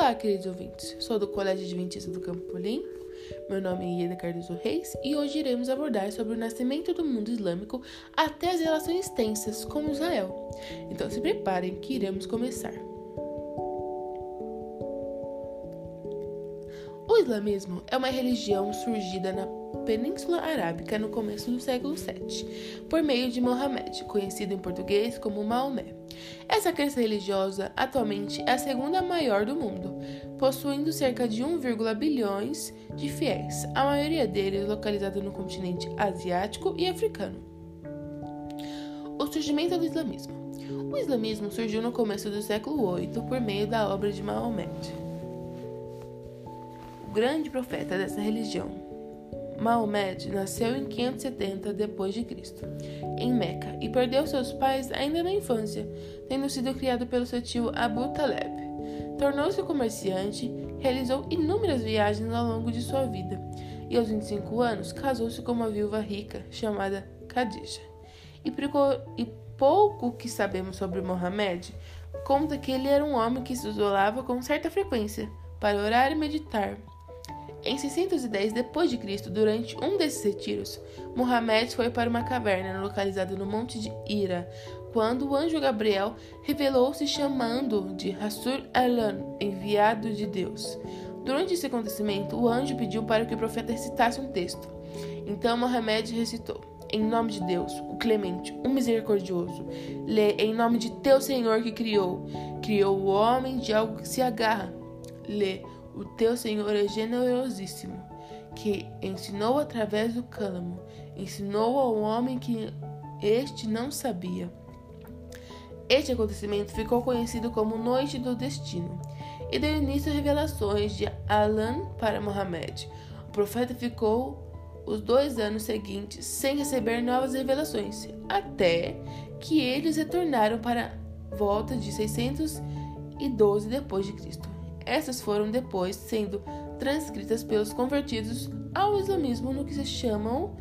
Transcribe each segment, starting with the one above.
Olá, queridos ouvintes. Sou do Colégio Adventista do Campo Limpo. Meu nome é Ieda Cardoso Reis e hoje iremos abordar sobre o nascimento do mundo islâmico até as relações tensas com Israel. Então se preparem que iremos começar. O islamismo é uma religião surgida na Península Arábica no começo do século VII, por meio de Mohammed, conhecido em português como Maomé. Essa crença religiosa atualmente é a segunda maior do mundo, possuindo cerca de 1, bilhões de fiéis, a maioria deles localizada no continente asiático e africano. O surgimento do islamismo. O islamismo surgiu no começo do século VIII por meio da obra de Maomé o grande profeta dessa religião. Maomed nasceu em 570 d.C., em Meca, e perdeu seus pais ainda na infância, tendo sido criado pelo seu tio Abu Taleb. Tornou-se comerciante, realizou inúmeras viagens ao longo de sua vida, e aos 25 anos casou-se com uma viúva rica chamada Khadija. E, e pouco que sabemos sobre Mohammed conta que ele era um homem que se isolava com certa frequência para orar e meditar em 610 d.C., durante um desses retiros, Muhammad foi para uma caverna localizada no Monte de Ira, quando o anjo Gabriel revelou-se chamando de Rasul Alan, enviado de Deus. Durante esse acontecimento, o anjo pediu para que o profeta recitasse um texto. Então Mohamed recitou: Em nome de Deus, o clemente, o misericordioso, lê em nome de teu Senhor que criou, criou o homem de algo que se agarra. Lê o teu Senhor é generosíssimo, que ensinou através do cálamo, ensinou ao homem que este não sabia. Este acontecimento ficou conhecido como Noite do Destino e deu início a revelações de Alan para Mohammed. O profeta ficou os dois anos seguintes sem receber novas revelações, até que eles retornaram para volta de 612 depois de Cristo. Essas foram depois sendo transcritas pelos convertidos ao islamismo no que se chamam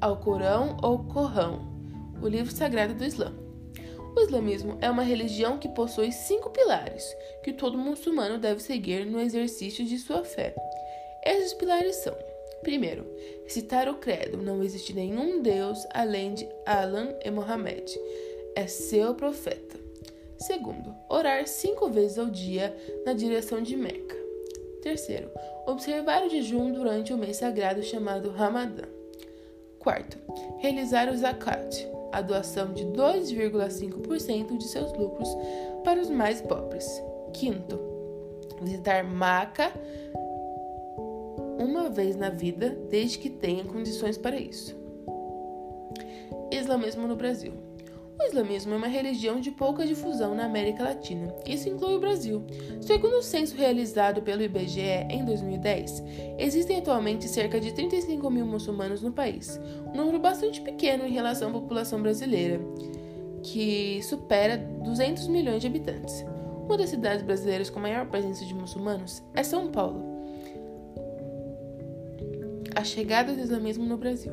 Alcorão ou Corão, o livro sagrado do Islã. O islamismo é uma religião que possui cinco pilares que todo muçulmano deve seguir no exercício de sua fé. Esses pilares são: primeiro, citar o credo, não existe nenhum Deus além de Allah e Mohammed, é seu profeta. Segundo, orar cinco vezes ao dia na direção de Meca. Terceiro, observar o jejum durante o mês sagrado chamado Ramadã. Quarto, realizar o zakat, a doação de 2,5% de seus lucros para os mais pobres. Quinto, visitar Maca uma vez na vida, desde que tenha condições para isso. Islamismo no Brasil. O islamismo é uma religião de pouca difusão na América Latina. Isso inclui o Brasil. Segundo o censo realizado pelo IBGE em 2010, existem atualmente cerca de 35 mil muçulmanos no país, um número bastante pequeno em relação à população brasileira, que supera 200 milhões de habitantes. Uma das cidades brasileiras com maior presença de muçulmanos é São Paulo. A chegada do islamismo no Brasil.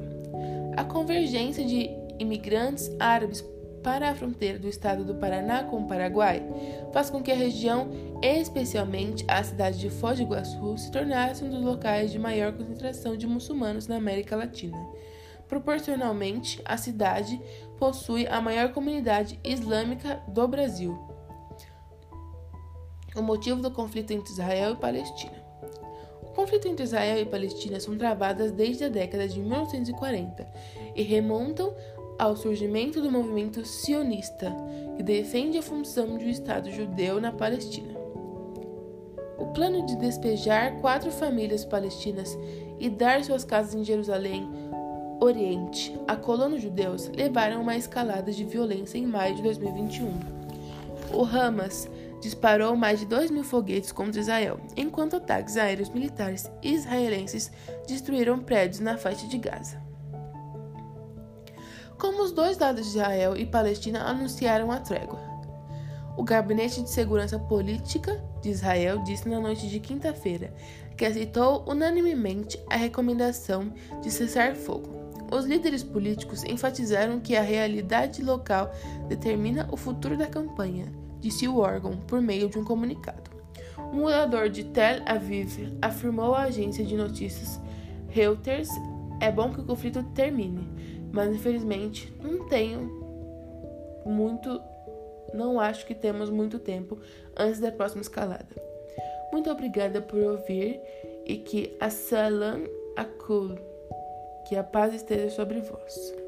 A convergência de imigrantes árabes para a fronteira do estado do Paraná com o Paraguai, faz com que a região, especialmente a cidade de Foz do Iguaçu, se tornasse um dos locais de maior concentração de muçulmanos na América Latina. Proporcionalmente, a cidade possui a maior comunidade islâmica do Brasil. O motivo do conflito entre Israel e Palestina. O conflito entre Israel e Palestina são travadas desde a década de 1940 e remontam ao surgimento do movimento sionista, que defende a função de um Estado judeu na Palestina. O plano de despejar quatro famílias palestinas e dar suas casas em Jerusalém Oriente a colonos judeus levaram a uma escalada de violência em maio de 2021. O Hamas disparou mais de 2 mil foguetes contra Israel, enquanto ataques aéreos militares israelenses destruíram prédios na faixa de Gaza como os dois lados de Israel e Palestina anunciaram a trégua. O Gabinete de Segurança Política de Israel disse na noite de quinta-feira que aceitou unanimemente a recomendação de cessar fogo. Os líderes políticos enfatizaram que a realidade local determina o futuro da campanha, disse o órgão por meio de um comunicado. Um morador de Tel Aviv afirmou à agência de notícias Reuters: "É bom que o conflito termine, mas infelizmente não tenho muito, não acho que temos muito tempo antes da próxima escalada." Muito obrigada por ouvir e que a Salam Akul, que a paz esteja sobre vós.